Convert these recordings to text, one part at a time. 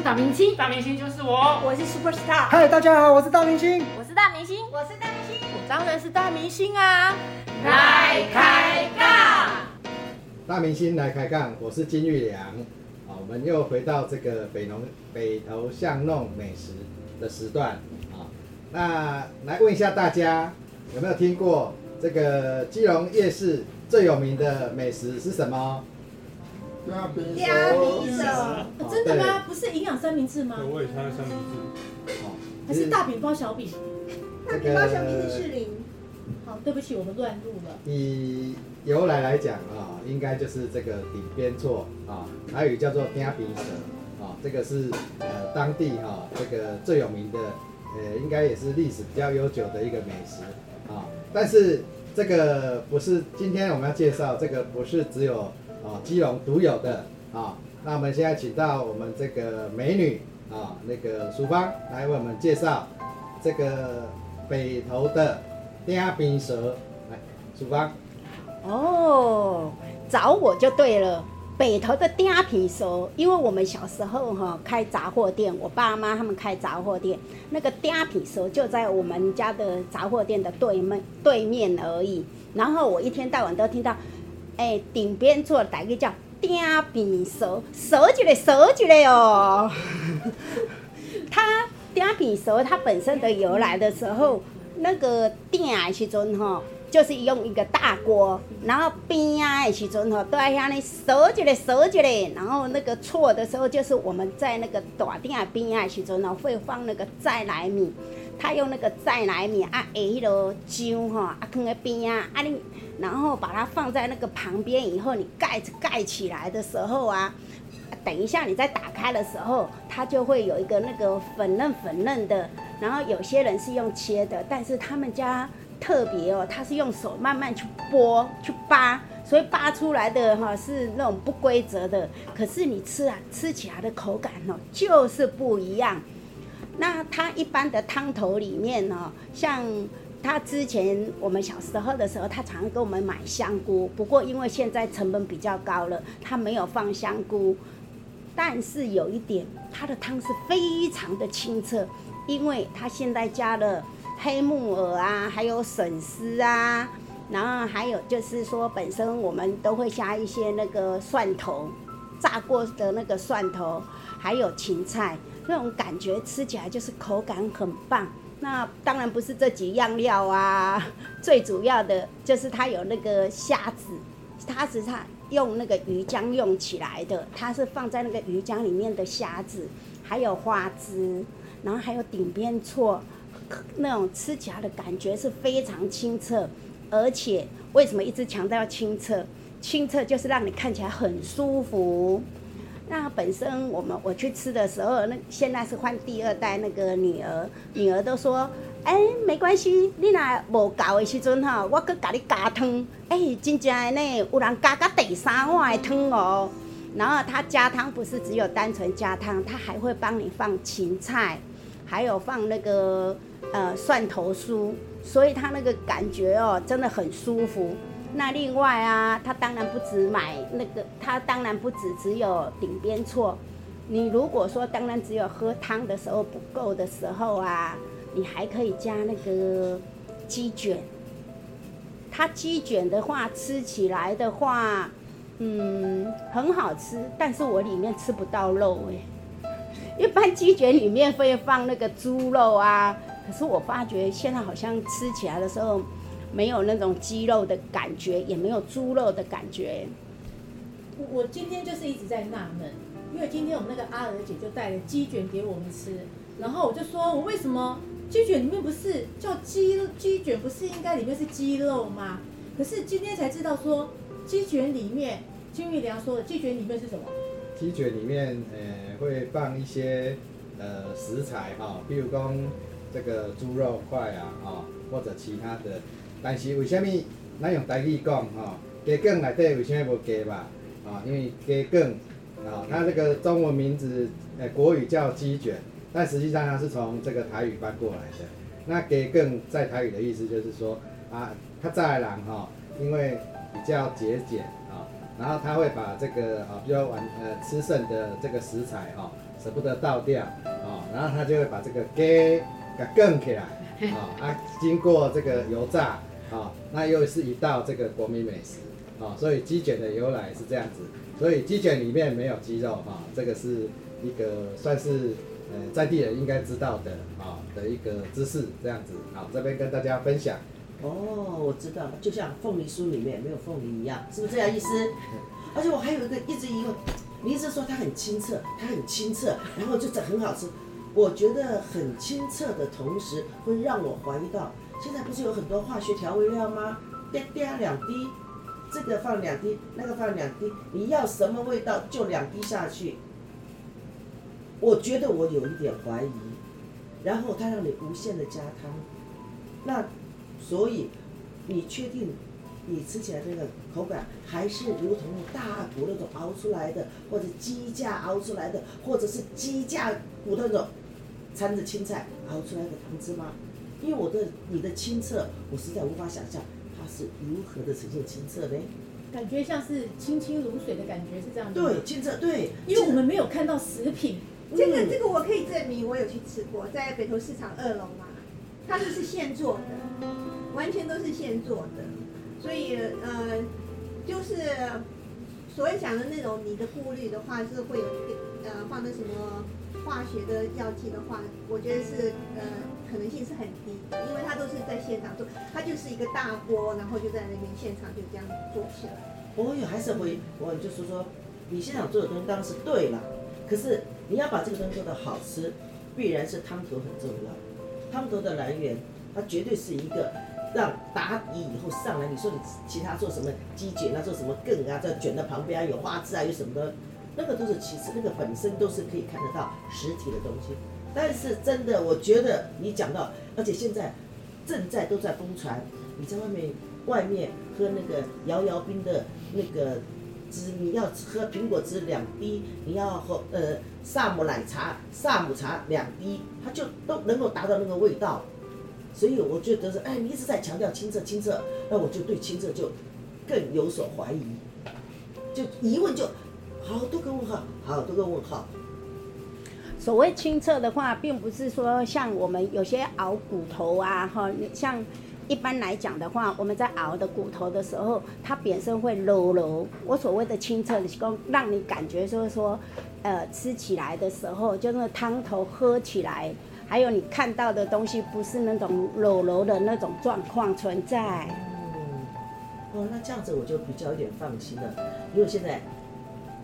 是大明星，大明星就是我，我是 super star，嗨，大家好，我是大明星。我是大明星，我是大明星。我当然是大明星啊！来开杠！大明星来开杠，我是金玉良。啊，我们又回到这个北农北投巷弄美食的时段啊。那来问一下大家，有没有听过这个基隆夜市最有名的美食是什么？鸭饼鸭饼手哦真的吗？不是营养三明治吗对，？我也猜三明治。哦，还是大饼包小饼？大饼包小饼是士林，好，对不起，我们乱入了。以由来来讲啊，应该就是这个顶边错啊，还有叫做鸭饼蛇啊，这个是呃当地哈、这个最有名的，呃应该也是历史比较悠久的一个美食啊。但是这个不是今天我们要介绍，这个不是只有啊基隆独有的啊。那我们现在请到我们这个美女啊，那个淑芳来为我们介绍这个北投的鸭饼蛇，来，淑芳。哦，找我就对了。北投的嗲皮蛇，因为我们小时候哈、开杂货店，我爸妈他们开杂货店，那个嗲皮蛇就在我们家的杂货店的对面对面而已。然后我一天到晚都听到，哎，顶边做大个叫丁皮熟，熟起来，熟起来哦。它丁皮熟它本身的由来的时候，那个鼎的时阵吼，就是用一个大锅，然后边啊的时阵吼，都要遐尼烧一个烧一个，然后那个错的时候，就是我们在那个大鼎的边啊的时阵吼，会放那个再来米，他用那个再来米啊，下迄落姜吼，啊放在边啊，啊你，然后把它放在那个旁边以后，你盖子盖起来的时候啊。等一下，你再打开的时候，它就会有一个那个粉嫩粉嫩的。然后有些人是用切的，但是他们家特别哦，他是用手慢慢去剥去扒，所以扒出来的哈是那种不规则的。可是你吃啊，吃起来的口感哦就是不一样。那它一般的汤头里面呢、像他之前我们小时候的时候，他常常给我们买香菇，不过因为现在成本比较高了，他没有放香菇。但是有一点，它的汤是非常的清澈，因为它现在加了黑木耳啊，还有笋丝啊，然后还有就是说，本身我们都会加一些那个蒜头，炸过的那个蒜头，还有芹菜，那种感觉吃起来就是口感很棒。那当然不是这几样料啊，最主要的就是它有那个虾子，它是它用那个鱼浆用起来的，它是放在那个鱼浆里面的虾子，还有花枝，然后还有顶边错，那种吃起来的感觉是非常清澈，而且为什么一直强调清澈？清澈就是让你看起来很舒服。那本身我们我去吃的时候，那现在是换第二代那个女儿，女儿都说，哎、没关系，你若无够的时阵吼，我搁甲你加汤，哎、真正呢，有人加到第三碗的汤哦。然后他加汤不是只有单纯加汤，他还会帮你放芹菜，还有放那个呃蒜头酥，所以他那个感觉哦，真的很舒服。那另外啊，他当然不止买那个，他当然不止只有顶边错。你如果说当然只有喝汤的时候不够的时候啊，你还可以加那个鸡卷。它鸡卷的话，吃起来的话，嗯，很好吃，但是我里面吃不到肉哎、一般鸡卷里面会放那个猪肉啊，可是我发觉现在好像吃起来的时候。没有那种鸡肉的感觉，也没有猪肉的感觉。我我今天就是一直在纳闷，因为今天我们那个阿娥姐就带了鸡卷给我们吃，然后我就说，我为什么鸡卷里面不是叫鸡鸡卷，不是应该里面是鸡肉吗？可是今天才知道说，鸡卷里面金玉良说的鸡卷里面是什么？鸡卷里面呃会放一些呃食材哈、比如讲这个猪肉块啊哈、或者其他的。但是为什么咱用台语讲哈？鸡梗内底为什么无鸡吧？啊，因为鸡梗啊，它这个中文名字呃国语叫鸡卷，但实际上它是从这个台语搬过来的。那鸡梗在台语的意思就是说啊，它在人哈，因为比较节俭啊，然后他会把这个啊，比较晚呃吃剩的这个食材哈、舍不得倒掉啊、然后他就会把这个给给更起来啊啊，经过这个油炸啊，那又是一道这个国民美食啊，所以鸡卷的由来是这样子，所以鸡卷里面没有鸡肉哈、这个是一个算是呃在地人应该知道的啊的一个知识这样子，好这边跟大家分享。哦，我知道了，就像凤梨酥里面没有凤梨一样，是不是这样意思？而且我还有一个一直疑问，你一直说它很清澈，它很清澈，然后就是很好吃。我觉得很清澈的同时，会让我怀疑到，现在不是有很多化学调味料吗？嗲嗲两滴，这个放两滴，那个放两滴，你要什么味道就两滴下去。我觉得我有一点怀疑，然后它让你无限的加汤，那所以你确定你吃起来这个口感还是如同大骨那种熬出来的，或者鸡架熬出来的，或者是鸡架骨头那种掺着青菜熬出来的汤汁吗？因为我的你的清澈，我实在无法想象它是如何的呈现清澈呢？感觉像是清清如水的感觉，是这样子对，，清澈对，因为我们没有看到食品，这个嗯这个我可以证明，我有去吃过，在北投市场二楼嘛，它就是现做的，完全都是现做的，所以呃，就是所谓讲的那种你的顾虑的话，是会有呃放的什么化学的药剂的话，我觉得是呃可能性是很低的，因为它都是在现场做，它就是一个大锅，然后就在那边现场就这样做起来。我也还是会，我就是说，你现场做的东西当然是对了，可是你要把这个东西做得好吃，必然是汤头很重要。汤头的来源，它绝对是一个让打底以后上来，你说你其他做什么鸡卷啊，做什么羹啊，在卷的旁边啊，有花枝啊，有什么的，那个都是其次，那个本身都是可以看得到实体的东西。但是真的，我觉得你讲到，而且现在正在都在疯传，你在外面外面喝那个摇摇冰的那个汁，你要喝苹果汁两滴，你要喝呃萨姆奶茶、萨姆茶两滴，它就都能够达到那个味道。所以我觉得是，哎，你一直在强调清澈清澈，那我就对清澈就更有所怀疑，就疑问就好多个问号，好多个问号。所谓清澈的话，并不是说像我们有些熬骨头啊，哈，你像一般来讲的话，我们在熬的骨头的时候，它本身会柔柔。我所谓的清澈，是说让你感觉就是说，呃，吃起来的时候，就那个汤头喝起来，还有你看到的东西，不是那种柔柔的那种状况存在。哦，那这样子我就比较有点放心了，因为现在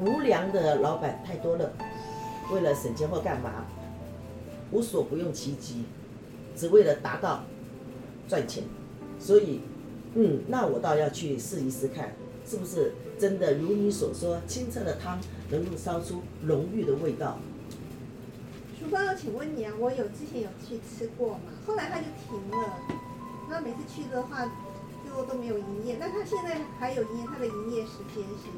无良的老板太多了，为了省钱或干嘛，无所不用其极，只为了达到赚钱，所以，嗯，那我倒要去试一试看，是不是真的如你所说，清澈的汤能够烧出浓郁的味道。淑芳，请问你啊，我有之前有去吃过嘛，后来它就停了。那每次去的话，就都没有营业。那它现在还有营业，它的营业时间是？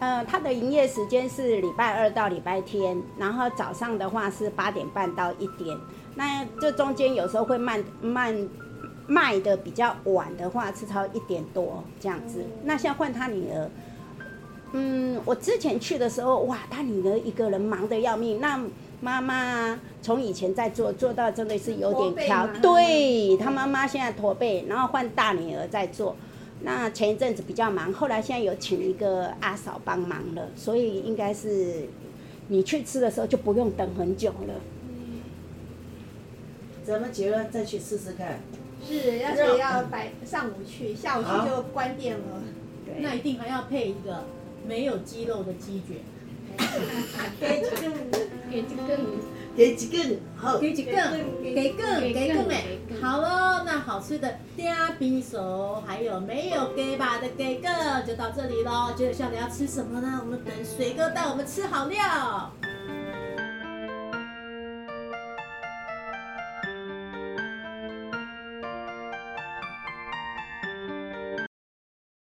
呃，它的营业时间是礼拜二到礼拜天，然后早上的话是八点半到一点。那这中间有时候会慢慢卖的比较晚的话，是超一点多这样子。那像换他女儿，嗯，我之前去的时候，哇，他女儿一个人忙得要命。那妈妈从以前在做，做到真的是有点挑驼，对他妈妈现在驼背，然后换大女儿在做。那前一阵子比较忙，后来现在有请一个阿嫂帮忙了，所以应该是你去吃的时候就不用等很久了。咱们结论再去试试看。是，要是要白上午去，下午去就关店了。对，那一定还要配一个没有鸡肉的鸡卷，给这个给这个给几个好，给几个，给个，给个诶，好喽，那好吃的嗲比手，还有没有给吧的给个，就到这里喽。接着下来要吃什么呢？我们等水哥带我们吃好料。